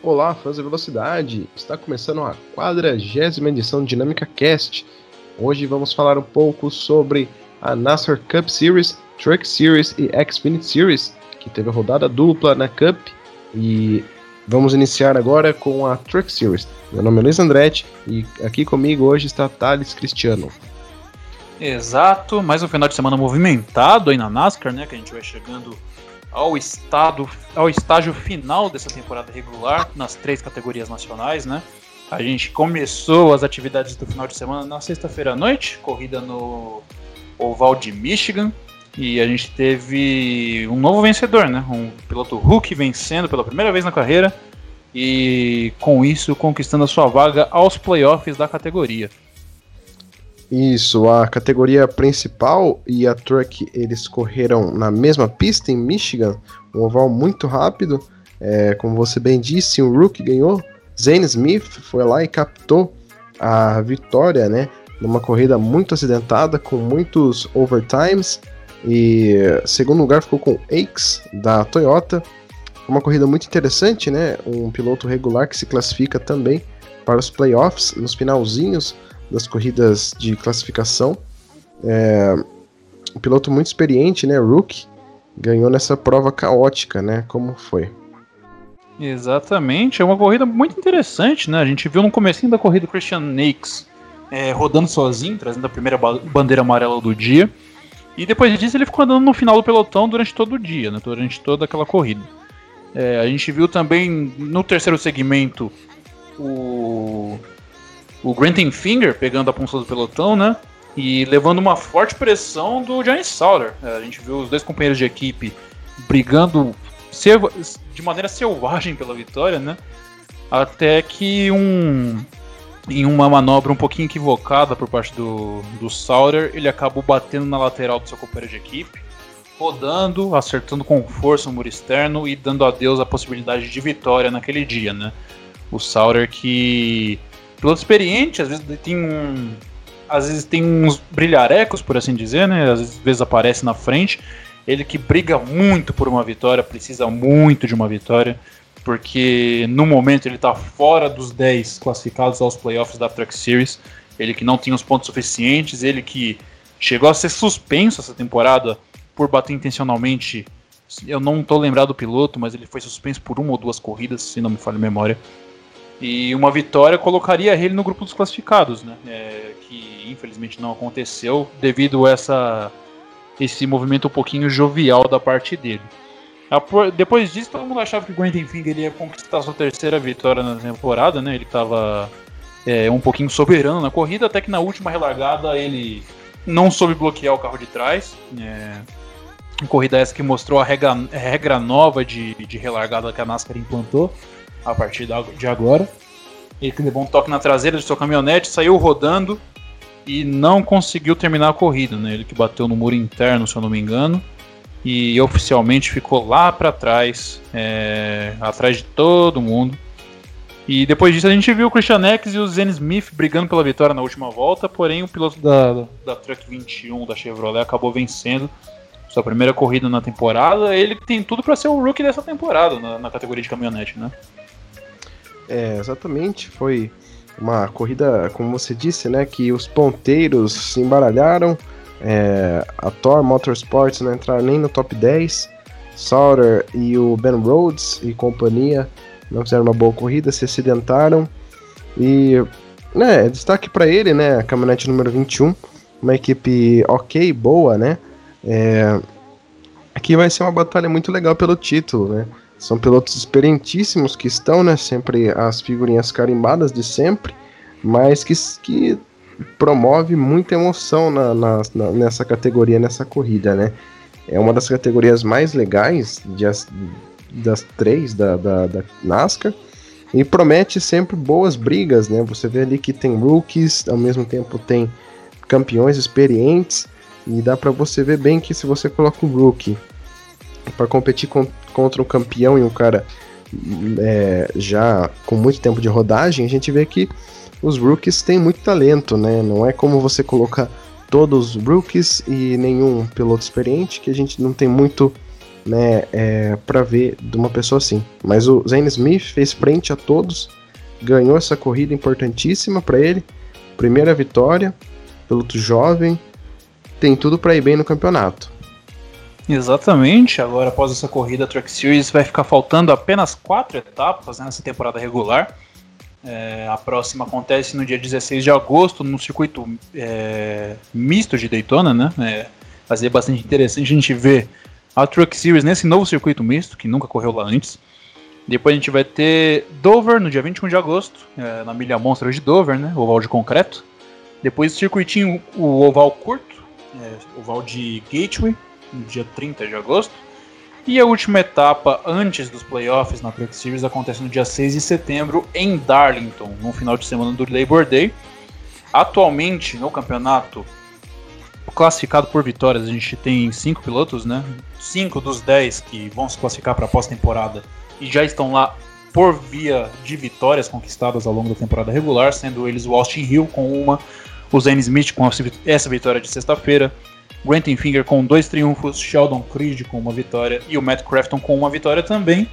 Olá, fãs da velocidade! Está começando a quadragésima edição do Dinâmica Cast. Hoje vamos falar um pouco sobre a NASCAR Cup Series, Truck Series e Xfinity Series, que teve rodada dupla na Cup. E vamos iniciar agora com a Truck Series. Meu nome é Luiz Andretti e aqui comigo hoje está Thales Cristiano. Exato, mais um final de semana movimentado aí na NASCAR, né? Que a gente vai chegando ao, estado, ao estágio final dessa temporada regular nas três categorias nacionais, né? A gente começou as atividades do final de semana na sexta-feira à noite, corrida no Oval de Michigan, e a gente teve um novo vencedor, né? Um piloto Hulk vencendo pela primeira vez na carreira e com isso conquistando a sua vaga aos playoffs da categoria. Isso, a categoria principal e a Truck eles correram na mesma pista em Michigan, um oval muito rápido. É, como você bem disse, o Rook ganhou. Zane Smith foi lá e captou a vitória, né? Numa corrida muito acidentada, com muitos overtimes. E segundo lugar ficou com Aix da Toyota. Uma corrida muito interessante, né? Um piloto regular que se classifica também para os playoffs nos finalzinhos das corridas de classificação. É, um piloto muito experiente, né, Rook, ganhou nessa prova caótica, né? Como foi? Exatamente, é uma corrida muito interessante, né? A gente viu no comecinho da corrida o Christian Nakes é, rodando sozinho, trazendo a primeira bandeira amarela do dia. E depois disso ele ficou andando no final do pelotão durante todo o dia, né? Durante toda aquela corrida. É, a gente viu também no terceiro segmento o o Granton Finger pegando a ponta do pelotão, né? E levando uma forte pressão do Johnny Sauter. É, a gente viu os dois companheiros de equipe brigando de maneira selvagem pela vitória, né? Até que um em uma manobra um pouquinho equivocada por parte do, do ele acabou batendo na lateral do seu companheiro de equipe, rodando, acertando com força o muro externo e dando adeus à possibilidade de vitória naquele dia, né? O Sauter que piloto experiente, às vezes tem um. Às vezes tem uns brilharecos, por assim dizer, né? Às vezes aparece na frente. Ele que briga muito por uma vitória, precisa muito de uma vitória, porque no momento ele está fora dos 10 classificados aos playoffs da Truck Series. Ele que não tem os pontos suficientes, ele que chegou a ser suspenso essa temporada por bater intencionalmente. Eu não estou lembrado do piloto, mas ele foi suspenso por uma ou duas corridas, se não me falha a memória. E uma vitória colocaria ele no grupo dos classificados, né? É, que infelizmente não aconteceu devido a essa, esse movimento um pouquinho jovial da parte dele. Depois disso, todo mundo achava que o Quentin Finger ia conquistar sua terceira vitória na temporada, né? Ele estava é, um pouquinho soberano na corrida, até que na última relargada ele não soube bloquear o carro de trás. É, corrida essa que mostrou a regra, regra nova de, de relargada que a NASCAR implantou a partir de agora. Ele levou um toque na traseira de sua caminhonete, saiu rodando e não conseguiu terminar a corrida. Né? Ele que bateu no muro interno, se eu não me engano, e oficialmente ficou lá para trás, é, atrás de todo mundo. E depois disso a gente viu o Christian X e o Zen Smith brigando pela vitória na última volta, porém o piloto da, da Truck 21 da Chevrolet acabou vencendo sua primeira corrida na temporada. Ele tem tudo para ser o rookie dessa temporada na, na categoria de caminhonete, né? É, exatamente. Foi uma corrida, como você disse, né? Que os ponteiros se embaralharam. É, a Thor Motorsports não entraram nem no top 10. Sauter e o Ben Rhodes e companhia não fizeram uma boa corrida, se acidentaram. E, né, destaque para ele, né? A caminhonete número 21, uma equipe ok, boa, né? É, aqui vai ser uma batalha muito legal pelo título, né? São pilotos experientíssimos que estão, né? Sempre as figurinhas carimbadas de sempre, mas que, que promove muita emoção na, na, na, nessa categoria, nessa corrida, né? É uma das categorias mais legais de as, das três da, da, da, NASCAR e promete sempre boas brigas, né? Você vê ali que tem rookies, ao mesmo tempo tem campeões experientes e dá para você ver bem que se você coloca um rookie para competir com, contra um campeão e um cara é, já com muito tempo de rodagem, a gente vê que os rookies têm muito talento, né? Não é como você colocar todos os rookies e nenhum piloto experiente, que a gente não tem muito né, é, para ver de uma pessoa assim. Mas o Zane Smith fez frente a todos, ganhou essa corrida importantíssima para ele, primeira vitória, piloto jovem, tem tudo para ir bem no campeonato. Exatamente, agora após essa corrida, a Truck Series vai ficar faltando apenas quatro etapas né, nessa temporada regular. É, a próxima acontece no dia 16 de agosto, no circuito é, misto de Daytona, né? É, ser bastante interessante a gente ver a Truck Series nesse novo circuito misto, que nunca correu lá antes. Depois a gente vai ter Dover no dia 21 de agosto, é, na milha monstra de Dover, né? Oval de concreto. Depois o circuitinho, o oval curto, é, oval de Gateway, no dia 30 de agosto. E a última etapa antes dos playoffs na Truck Series acontece no dia 6 de setembro em Darlington, no final de semana do Labor Day. Atualmente no campeonato, classificado por vitórias, a gente tem cinco pilotos, né? Cinco dos dez que vão se classificar para a pós-temporada e já estão lá por via de vitórias conquistadas ao longo da temporada regular, sendo eles o Austin Hill com uma, o Zane Smith com essa vitória de sexta-feira, Granton Finger com dois triunfos, Sheldon Creed com uma vitória e o Matt Crafton com uma vitória também.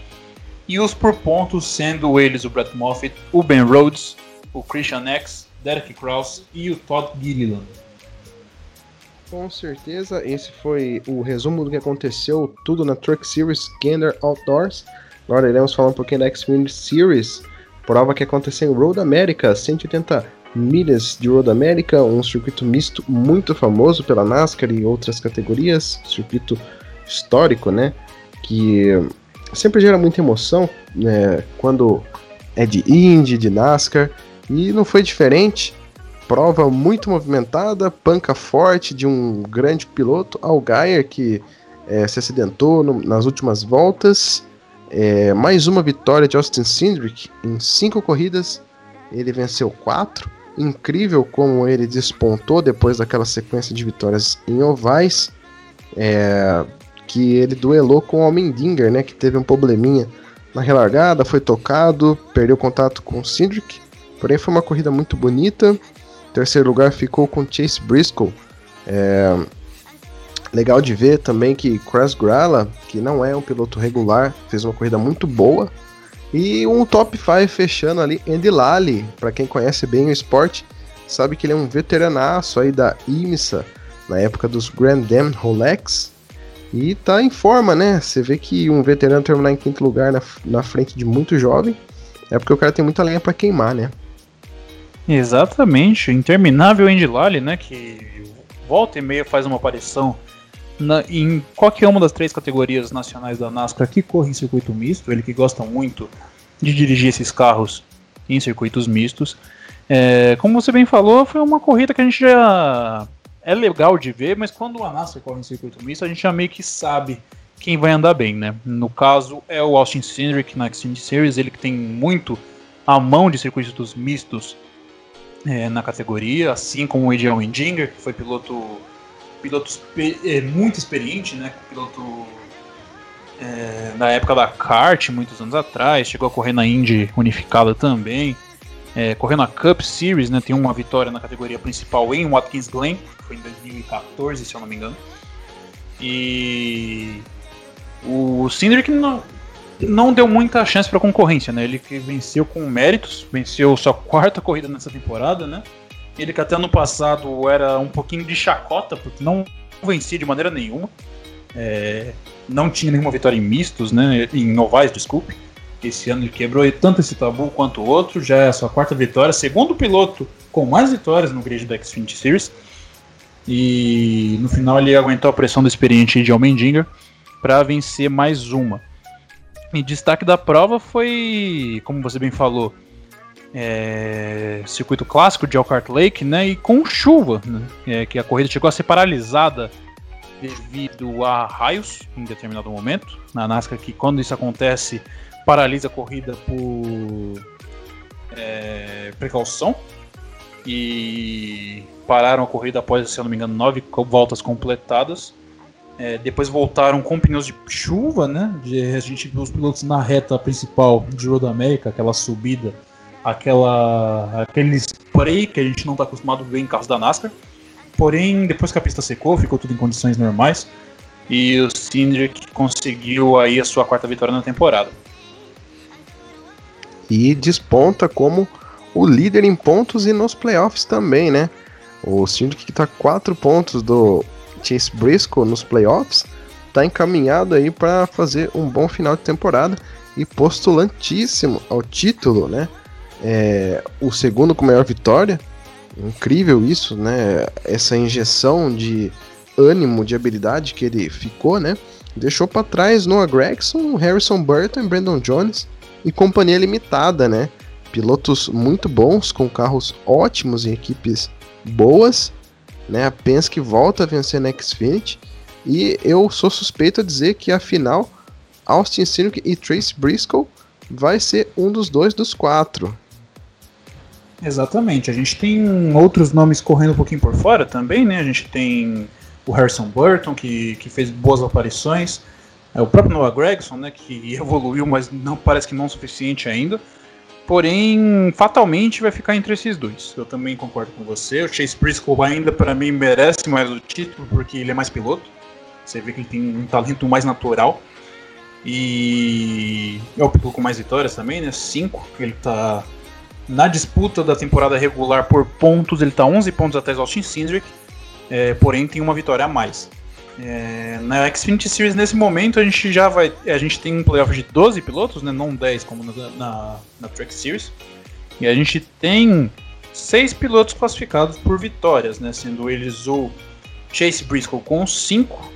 E os por pontos sendo eles o Brett Moffitt, o Ben Rhodes, o Christian X, Derek Krause e o Todd Gilliland. Com certeza, esse foi o resumo do que aconteceu tudo na Truck Series Gander Outdoors. Agora iremos falar um pouquinho da Xfinity Series, prova que aconteceu em Road America, 180 milhas de Road America, um circuito misto muito famoso pela NASCAR e outras categorias, circuito histórico, né? Que sempre gera muita emoção, né? Quando é de Indy, de NASCAR, e não foi diferente. Prova muito movimentada, panca forte de um grande piloto, Algaier, que é, se acidentou no, nas últimas voltas. É, mais uma vitória de Austin Cindric em cinco corridas, ele venceu quatro incrível como ele despontou depois daquela sequência de vitórias em ovais, é, que ele duelou com o Almendinger, né, que teve um probleminha na relargada, foi tocado, perdeu contato com o Cindric, porém foi uma corrida muito bonita. terceiro lugar ficou com Chase Briscoe. É, legal de ver também que Chris Gralla, que não é um piloto regular, fez uma corrida muito boa, e um top 5 fechando ali, Andy Lally, para quem conhece bem o esporte, sabe que ele é um veteranaço aí da IMSA, na época dos Grand Dam Rolex, e tá em forma, né? Você vê que um veterano terminar em quinto lugar na, na frente de muito jovem, é porque o cara tem muita lenha para queimar, né? Exatamente, interminável Andy Lally, né? Que volta e meia faz uma aparição na, em qualquer uma das três categorias nacionais da NASCAR que corre em circuito misto, ele que gosta muito de dirigir esses carros em circuitos mistos. É, como você bem falou, foi uma corrida que a gente já é legal de ver, mas quando a NASCAR corre em circuito misto, a gente já meio que sabe quem vai andar bem, né? No caso é o Austin Cindric na Xfinity Series, ele que tem muito a mão de circuitos mistos é, na categoria, assim como o Adrian Windinger, que foi piloto piloto é, muito experiente, né? Piloto é, na época da kart, muitos anos atrás, chegou a correr na Indy unificada também, é, na Cup Series, né? Tem uma vitória na categoria principal em Watkins Glen, foi em 2014, se eu não me engano. E o Cindric não, não deu muita chance para concorrência, né? Ele venceu com méritos, venceu sua quarta corrida nessa temporada, né? Ele que até ano passado era um pouquinho de chacota, porque não vencia de maneira nenhuma. É, não tinha nenhuma vitória em mistos, né? Em ovais, desculpe. Esse ano ele quebrou tanto esse tabu quanto o outro. Já é a sua quarta vitória, segundo piloto com mais vitórias no grid da Xfinity Series. E no final ele aguentou a pressão do experiente de Almendinger para vencer mais uma. E destaque da prova foi, como você bem falou, é, circuito clássico de Elkhart Lake, né? E com chuva, né, é, que a corrida chegou a ser paralisada devido a raios em determinado momento. Na NASCAR, que quando isso acontece, paralisa a corrida por é, precaução. E pararam a corrida após, se eu não me engano, nove voltas completadas. É, depois voltaram com pneus de chuva, né? De, a gente viu os pilotos na reta principal de Road America, aquela subida aquela aquele spray que a gente não está acostumado a ver em carros da NASCAR. Porém, depois que a pista secou, ficou tudo em condições normais. E o Cindric conseguiu aí a sua quarta vitória na temporada. E desponta como o líder em pontos e nos playoffs também, né? O Cindric que tá 4 pontos do Chase Briscoe nos playoffs, tá encaminhado aí para fazer um bom final de temporada e postulantíssimo ao título, né? É, o segundo com maior vitória. Incrível isso, né? Essa injeção de ânimo, de habilidade que ele ficou, né? Deixou para trás Noah Gregson, Harrison Burton Brandon Jones e companhia limitada, né? Pilotos muito bons, com carros ótimos e equipes boas, né? A Penske volta a vencer na Xfinity e eu sou suspeito a dizer que a final Austin Cindric e Trace Briscoe vai ser um dos dois dos quatro. Exatamente. A gente tem outros nomes correndo um pouquinho por fora também, né? A gente tem o Harrison Burton, que, que fez boas aparições. É o próprio Noah Gregson, né? Que evoluiu, mas não parece que não o suficiente ainda. Porém, fatalmente vai ficar entre esses dois. Eu também concordo com você. O Chase Briscoe ainda, para mim, merece mais o título, porque ele é mais piloto. Você vê que ele tem um talento mais natural. E é o piloto com mais vitórias também, né? Cinco. Ele tá na disputa da temporada regular por pontos, ele tá 11 pontos atrás do Austin Cindric. É, porém, tem uma vitória a mais. É, na Xfinity Series, nesse momento, a gente já vai. A gente tem um playoff de 12 pilotos, né? Não 10 como na, na, na Track Series. E a gente tem seis pilotos classificados por vitórias, né? Sendo eles o Chase Briscoe com 5,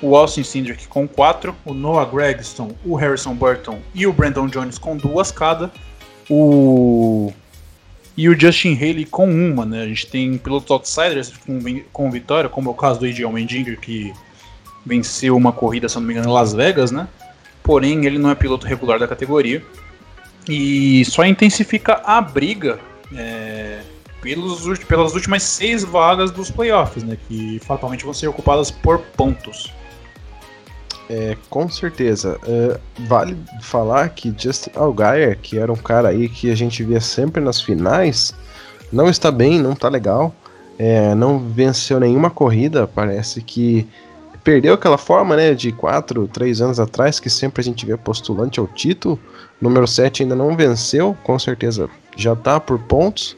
o Austin Cindric com 4, o Noah Gregston, o Harrison Burton e o Brandon Jones com duas cada, o e o Justin Haley com uma, né? A gente tem pilotos outsiders com, com vitória, como é o caso do AJ Allmendinger, que venceu uma corrida, se não me engano, em Las Vegas, né? Porém, ele não é piloto regular da categoria. E só intensifica a briga é, pelos, pelas últimas seis vagas dos playoffs, né? Que fatalmente vão ser ocupadas por pontos. É, com certeza. É, vale falar que Justin Allgaier, que era um cara aí que a gente via sempre nas finais, não está bem, não está legal. É, não venceu nenhuma corrida, parece que perdeu aquela forma, né, de 4, 3 anos atrás, que sempre a gente vê postulante ao título. Número 7 ainda não venceu, com certeza já está por pontos.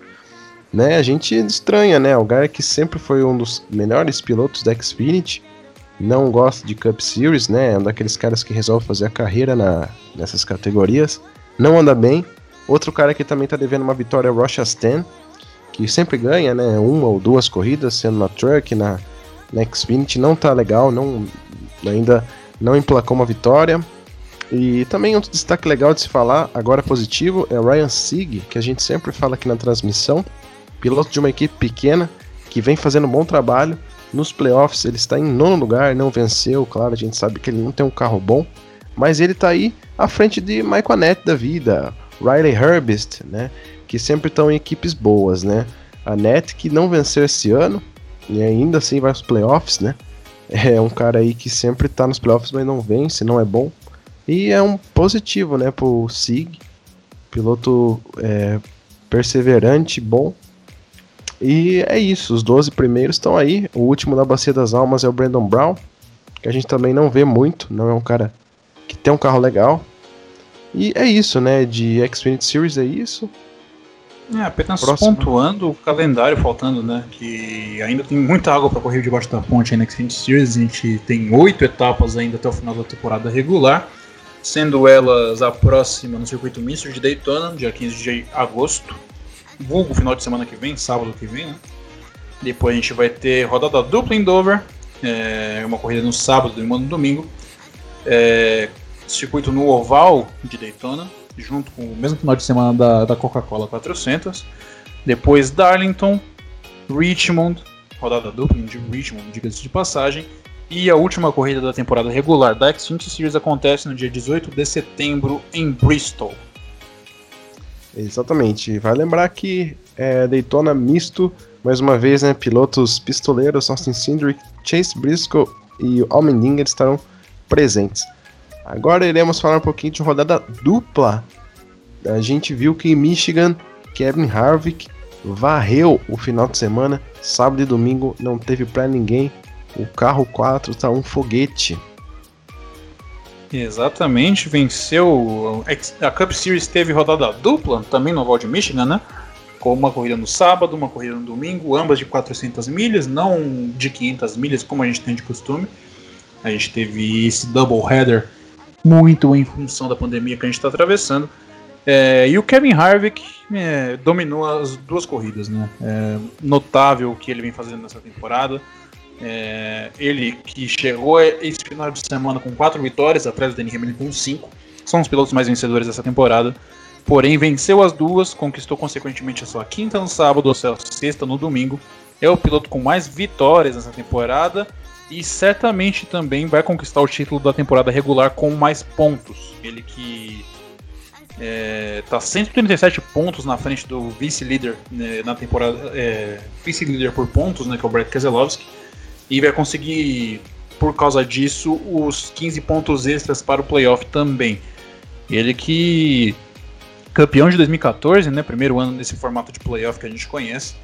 Né, a gente estranha, né, o Gaia que sempre foi um dos melhores pilotos da Xfinity, não gosta de Cup Series, né? É um daqueles caras que resolve fazer a carreira na, nessas categorias. Não anda bem. Outro cara que também tá devendo uma vitória é o Rocha Stan, que sempre ganha, né? Uma ou duas corridas, sendo na Truck, na, na Xfinity. Não tá legal, não, ainda não emplacou uma vitória. E também outro destaque legal de se falar, agora positivo, é o Ryan Sieg, que a gente sempre fala aqui na transmissão. Piloto de uma equipe pequena, que vem fazendo um bom trabalho nos playoffs ele está em nono lugar, não venceu, claro, a gente sabe que ele não tem um carro bom, mas ele está aí à frente de Michael Annette da vida, Riley Herbst, né, que sempre estão em equipes boas, né. A Net que não venceu esse ano e ainda assim vai aos playoffs, né. É um cara aí que sempre está nos playoffs, mas não vence, não é bom. E é um positivo, né, pro Sig, piloto é, perseverante, bom, e é isso, os 12 primeiros estão aí. O último da Bacia das Almas é o Brandon Brown, que a gente também não vê muito, não é um cara que tem um carro legal. E é isso, né? De Xfinity Series é isso. É, apenas Próximo. pontuando o calendário faltando, né? Que ainda tem muita água para correr debaixo da ponte aí na Xfinity Series. A gente tem oito etapas ainda até o final da temporada regular, sendo elas a próxima no circuito misto de Daytona, dia 15 de agosto, vulgo final de semana que vem, sábado que vem, né? Depois a gente vai ter rodada dupla em Dover, é, uma corrida no sábado e uma no domingo. É, circuito no oval de Daytona, junto com o mesmo final de semana da, da Coca-Cola 400. Depois Darlington, Richmond, rodada dupla de Richmond, diga-se de passagem. E a última corrida da temporada regular da Xfinity Series acontece no dia 18 de setembro em Bristol. Exatamente. Vai lembrar que é Daytona misto, mais uma vez, né? Pilotos pistoleiros, Austin Cindric, Chase Briscoe e Almendinger estarão presentes. Agora iremos falar um pouquinho de rodada dupla. A gente viu que em Michigan, Kevin Harvick varreu o final de semana, sábado e domingo, não teve para ninguém. O carro 4 tá um foguete. Exatamente, venceu. A Cup Series teve rodada dupla, também no Oval de Michigan, né? Com uma corrida no sábado, uma corrida no domingo, ambas de 400 milhas, não de 500 milhas, como a gente tem de costume. A gente teve esse double header muito em função da pandemia que a gente está atravessando. É, e o Kevin Harvick é, dominou as duas corridas, né? É, notável o que ele vem fazendo nessa temporada. É, ele que chegou esse final de semana com quatro vitórias, atrás do Danny Hamilton com cinco. São os pilotos mais vencedores dessa temporada. Porém, venceu as duas, conquistou consequentemente a sua quinta no sábado, a sua sexta no domingo. É o piloto com mais vitórias nessa temporada e certamente também vai conquistar o título da temporada regular com mais pontos. Ele que está é, 137 pontos na frente do vice-líder né, na temporada, é, vice-líder por pontos, né, que é o Brett Keselowski e vai conseguir, por causa disso, os 15 pontos extras para o playoff também. Ele que campeão de 2014, né, primeiro ano desse formato de playoff que a gente conhece,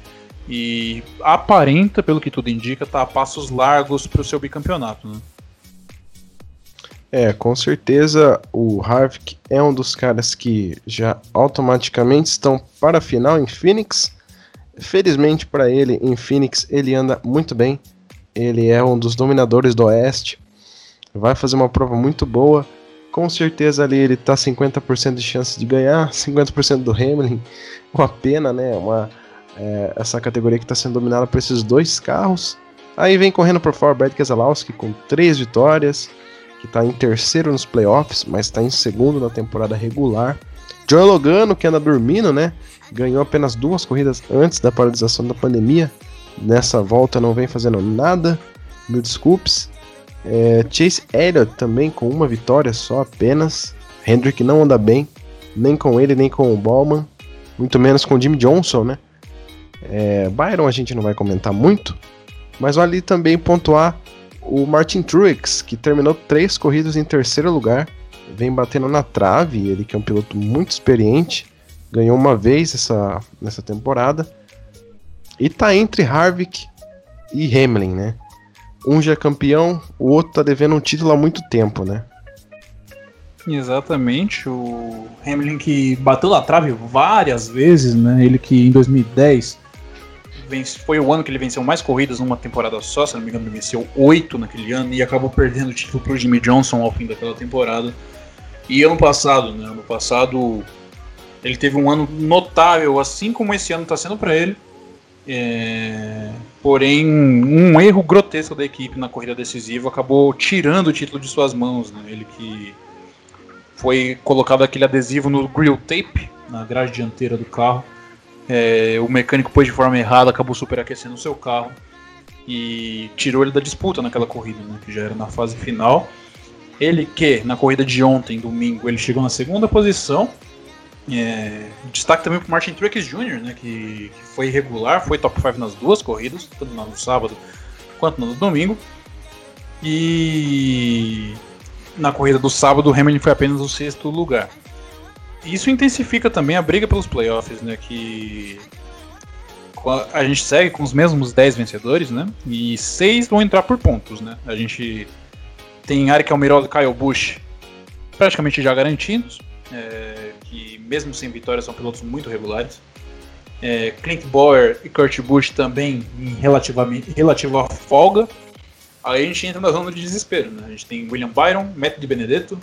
e aparenta, pelo que tudo indica, tá a passos largos para o seu bicampeonato. Né? É, com certeza o Harvick é um dos caras que já automaticamente estão para a final em Phoenix. Felizmente para ele, em Phoenix ele anda muito bem ele é um dos dominadores do Oeste, vai fazer uma prova muito boa. Com certeza ali ele tá 50% de chance de ganhar, 50% do Hamilton. Uma pena, né? Uma, é, essa categoria que está sendo dominada por esses dois carros. Aí vem correndo por fora Brad Keselowski com três vitórias, que está em terceiro nos playoffs, mas está em segundo na temporada regular. Joe Logano, que anda dormindo, né? Ganhou apenas duas corridas antes da paralisação da pandemia, nessa volta não vem fazendo nada, mil desculpes. É, Chase Elliott também com uma vitória só apenas. Hendrick não anda bem, nem com ele, nem com o Ballman, muito menos com o Jimmy Johnson, né? É, Byron a gente não vai comentar muito, mas vale também pontuar o Martin Truex, que terminou três corridas em terceiro lugar, vem batendo na trave, ele que é um piloto muito experiente, ganhou uma vez essa, nessa temporada e tá entre Harvick e Hamlin, né? Um já é campeão, o outro tá devendo um título há muito tempo, né? Exatamente, o Hamlin que bateu na trave várias vezes, né? Ele que em 2010 vence, foi o ano que ele venceu mais corridas numa temporada só, se não me engano, ele venceu oito naquele ano e acabou perdendo o título pro Jimmy Johnson ao fim daquela temporada. E ano passado, né? Ano passado ele teve um ano notável, assim como esse ano está sendo para ele. É, porém, um erro grotesco da equipe na corrida decisiva acabou tirando o título de suas mãos. Né? Ele que foi colocado aquele adesivo no grill tape, na grade dianteira do carro. É, o mecânico pôs de forma errada, acabou superaquecendo o seu carro e tirou ele da disputa naquela corrida, né? que já era na fase final. Ele que, na corrida de ontem, domingo, ele chegou na segunda posição é, destaque também para Martin Truex Jr., né, que, que, foi irregular, foi top 5 nas duas corridas, tanto no sábado quanto no domingo. E na corrida do sábado, o Hamilton foi apenas o sexto lugar. Isso intensifica também a briga pelos playoffs, né, que a gente segue com os mesmos 10 vencedores, né, e 6 vão entrar por pontos, né. A gente tem Eric Almirola e Kyle Busch praticamente já garantidos, é, que mesmo sem vitória são pilotos muito regulares. É, Clint Bauer e Kurt Busch também em relativamente, relativa folga. Aí a gente entra na zona de desespero. Né? A gente tem William Byron, Matt de Benedetto,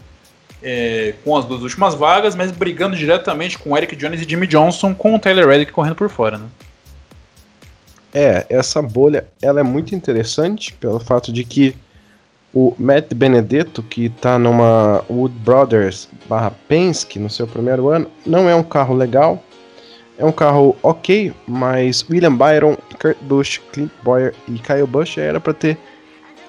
é, com as duas últimas vagas, mas brigando diretamente com Eric Jones e Jimmy Johnson, com o Tyler Reddick correndo por fora. Né? É, essa bolha ela é muito interessante pelo fato de que o Matt Benedetto, que está numa Wood Brothers barra Penske no seu primeiro ano, não é um carro legal. É um carro ok, mas William Byron, Kurt Busch, Clint Boyer e Kyle Busch era para ter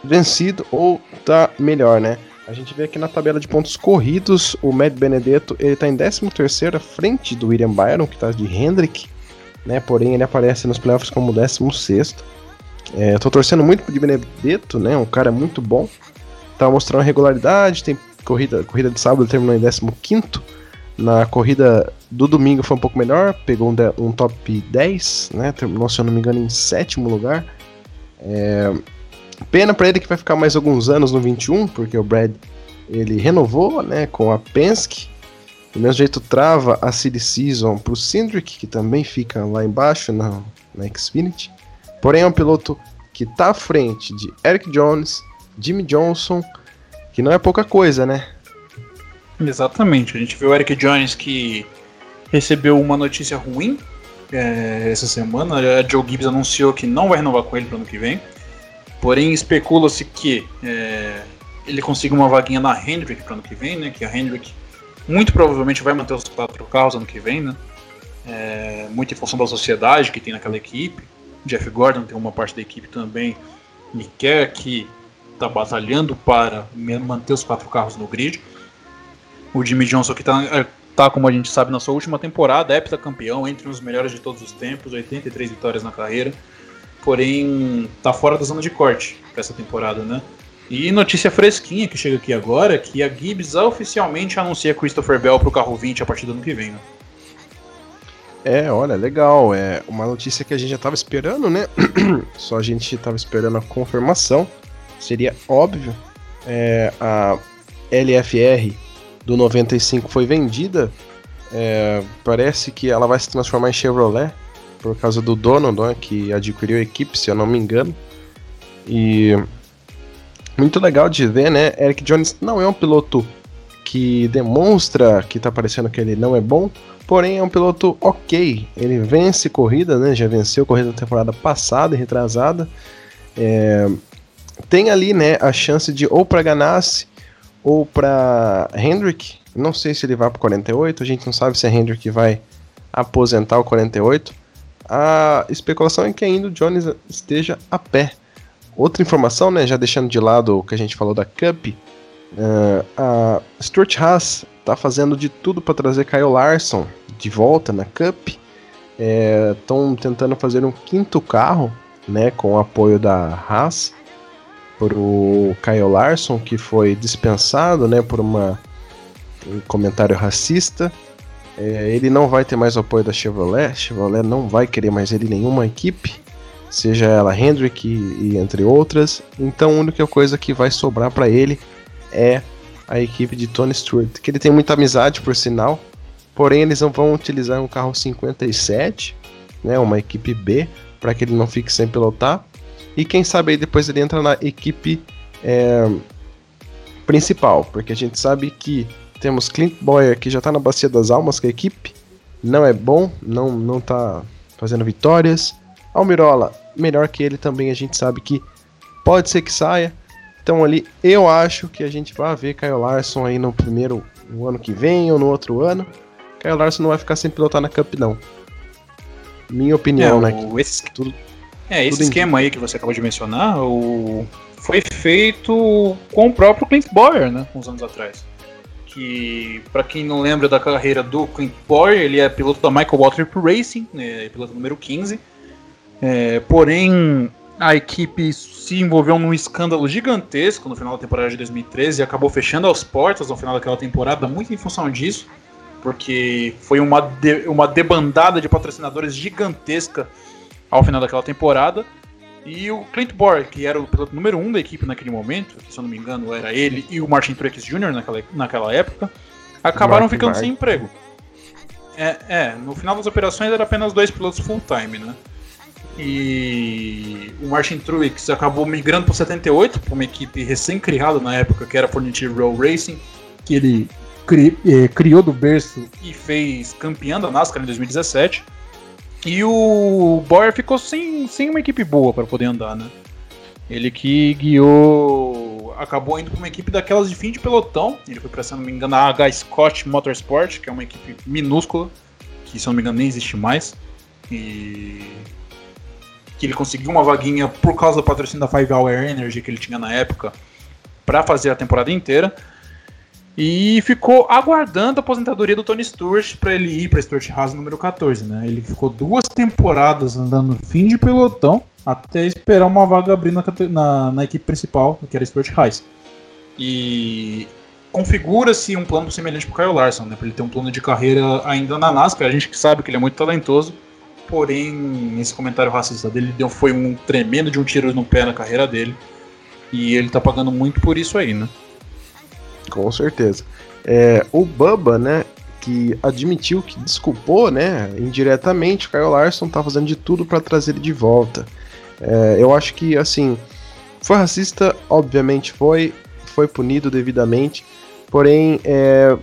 vencido ou tá melhor, né? A gente vê aqui na tabela de pontos corridos, o Matt Benedetto ele tá em 13º à frente do William Byron, que está de Hendrick, né? Porém ele aparece nos playoffs como 16º. É, eu tô torcendo muito pro Di Benedetto, né? Um cara muito bom. Tá mostrando regularidade, tem corrida, corrida de sábado terminou em 15 Na corrida do domingo foi um pouco melhor, pegou um, um top 10, né? Terminou, se eu não me engano, em sétimo lugar. É, Pena para ele que vai ficar mais alguns anos no 21, porque o Brad ele renovou, né, com a Penske. Do mesmo jeito trava a City Season pro Cindric, que também fica lá embaixo na, na Xfinity. Porém é um piloto que tá à frente de Eric Jones, Jimmy Johnson, que não é pouca coisa, né? Exatamente. A gente viu o Eric Jones que recebeu uma notícia ruim é, essa semana. A Joe Gibbs anunciou que não vai renovar com ele para ano que vem. Porém, especula-se que é, ele consiga uma vaguinha na Hendrick para ano que vem, né? Que a Hendrick muito provavelmente vai manter os quatro carros ano que vem, né? É, muito em função da sociedade que tem naquela equipe. Jeff Gordon tem uma parte da equipe também e quer que está batalhando para manter os quatro carros no grid. O Jimmy Johnson que está é, tá, como a gente sabe, na sua última temporada, é campeão, entre os melhores de todos os tempos, 83 vitórias na carreira. Porém, tá fora da zona de corte para essa temporada, né? E notícia fresquinha que chega aqui agora, que a Gibbs oficialmente anuncia Christopher Bell para o carro 20 a partir do ano que vem, né? É, olha, legal. É uma notícia que a gente já estava esperando, né? Só a gente estava esperando a confirmação. Seria óbvio. É, a LFR do 95 foi vendida. É, parece que ela vai se transformar em Chevrolet por causa do dono né, que adquiriu a equipe, se eu não me engano. E muito legal de ver, né? Eric Jones não é um piloto que demonstra que tá parecendo que ele não é bom, porém é um piloto ok. Ele vence corrida, né? Já venceu corrida da temporada passada e retrasada. É, tem ali, né, a chance de ou para Ganassi ou para Hendrick. Não sei se ele vai para 48, a gente não sabe se a Hendrick vai aposentar o 48. A especulação é que ainda o Jones esteja a pé. Outra informação, né, já deixando de lado o que a gente falou da Cup, Uh, a Stuart Haas está fazendo de tudo para trazer Kyle Larson de volta na Cup. Estão é, tentando fazer um quinto carro, né, com o apoio da Haas, por o Kyle Larson, que foi dispensado, né, por uma, um comentário racista. É, ele não vai ter mais o apoio da Chevrolet. Chevrolet não vai querer mais ele em nenhuma equipe, seja ela Hendrick e, e entre outras. Então, a única coisa que vai sobrar para ele é a equipe de Tony Stewart, que ele tem muita amizade, por sinal. Porém, eles não vão utilizar um carro 57, né, uma equipe B, para que ele não fique sem pilotar. E quem sabe aí depois ele entra na equipe é, principal, porque a gente sabe que temos Clint Boyer que já está na bacia das almas com a equipe, não é bom, não não tá fazendo vitórias. Almirola, melhor que ele também, a gente sabe que pode ser que saia, então ali eu acho que a gente vai ver Kyle Larson aí no primeiro no ano que vem ou no outro ano. Kyle Larson não vai ficar sem pilotar na Cup não. Minha opinião, é, né? esse, tudo, é, esse esquema aí que você acabou de mencionar, o, foi feito com o próprio Clint Boyer, né? Uns anos atrás. Que, para quem não lembra da carreira do Clint Boyer, ele é piloto da Michael Waltrip Racing, né, piloto número 15. É, porém, a equipe se envolveu num escândalo gigantesco no final da temporada de 2013 e acabou fechando as portas no final daquela temporada, muito em função disso, porque foi uma, de, uma debandada de patrocinadores gigantesca ao final daquela temporada. E o Clint Boyer, que era o piloto número um da equipe naquele momento, que, se eu não me engano era ele e o Martin Truex Jr. naquela, naquela época, acabaram Martin ficando sem emprego. É, é, no final das operações era apenas dois pilotos full-time, né? E o Martin Truex acabou migrando para o 78, para uma equipe recém-criada na época, que era a Frontier Row Racing, que ele cri, eh, criou do berço e fez campeão da NASCAR em 2017. E o Boyer ficou sem, sem uma equipe boa para poder andar, né? Ele que guiou. acabou indo para uma equipe daquelas de fim de pelotão. Ele foi para, se não me engano, a H Scott Motorsport, que é uma equipe minúscula, que se não me engano nem existe mais. E que ele conseguiu uma vaguinha por causa do patrocínio da Five Hour Energy que ele tinha na época para fazer a temporada inteira. E ficou aguardando a aposentadoria do Tony Stewart para ele ir para Stuart Haas número 14, né? Ele ficou duas temporadas andando fim de pelotão até esperar uma vaga abrir na, na, na equipe principal, que era Stuart Haas. E configura-se um plano semelhante para Kyle Larson, né? Para ele ter um plano de carreira ainda na NASCAR. A gente que sabe que ele é muito talentoso porém esse comentário racista dele deu, foi um tremendo de um tiro no pé na carreira dele. E ele tá pagando muito por isso aí, né? Com certeza. É, o Bubba, né, que admitiu que desculpou, né, indiretamente, o Kyle Larson tá fazendo de tudo para trazer ele de volta. É, eu acho que, assim, foi racista, obviamente foi, foi punido devidamente, porém, é...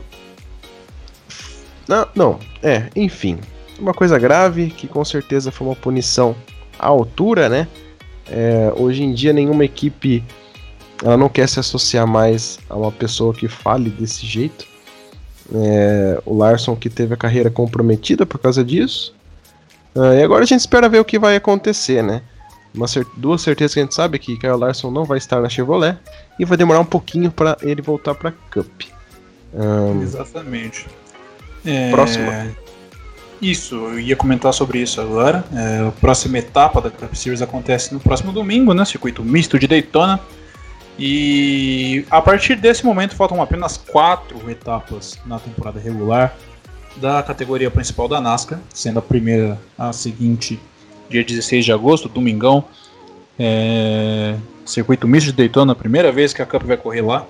Não, não, é, enfim, uma coisa grave que com certeza foi uma punição à altura, né? É, hoje em dia nenhuma equipe ela não quer se associar mais a uma pessoa que fale desse jeito. É, o Larson que teve a carreira comprometida por causa disso. Uh, e agora a gente espera ver o que vai acontecer, né? Uma cer duas certezas que a gente sabe é que Kyle Larson não vai estar na Chevrolet e vai demorar um pouquinho para ele voltar para Cup. Um, Exatamente. É... Isso, eu ia comentar sobre isso agora. É, a próxima etapa da Cup Series acontece no próximo domingo, né? Circuito misto de Daytona. E a partir desse momento faltam apenas quatro etapas na temporada regular da categoria principal da NASCAR, sendo a primeira a seguinte, dia 16 de agosto, domingão. É, circuito misto de Daytona, primeira vez que a Cup vai correr lá.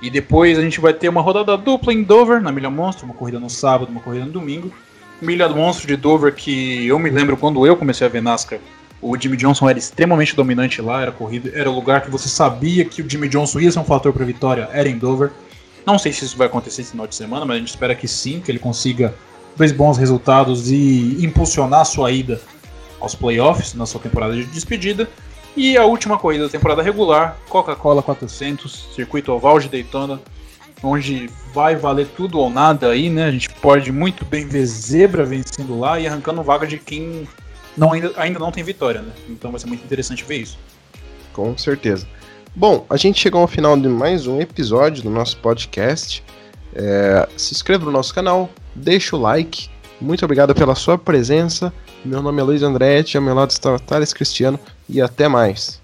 E depois a gente vai ter uma rodada dupla em Dover, na Milha Monstro, uma corrida no sábado, uma corrida no domingo. Milha Monstro de Dover que eu me lembro quando eu comecei a ver NASCAR, o Jimmy Johnson era extremamente dominante lá, era corrida, era o lugar que você sabia que o Jimmy Johnson ia ser um fator para vitória, era em Dover. Não sei se isso vai acontecer esse final de semana, mas a gente espera que sim, que ele consiga dois bons resultados e impulsionar sua ida aos playoffs na sua temporada de despedida. E a última corrida da temporada regular, Coca-Cola 400, circuito oval de Daytona, onde vai valer tudo ou nada aí, né? A gente pode muito bem ver zebra vencendo lá e arrancando vaga de quem não, ainda, ainda não tem vitória, né? Então vai ser muito interessante ver isso. Com certeza. Bom, a gente chegou ao final de mais um episódio do nosso podcast. É, se inscreva no nosso canal, deixa o like. Muito obrigado pela sua presença. Meu nome é Luiz Andretti, ao meu lado está Thales Cristiano e até mais.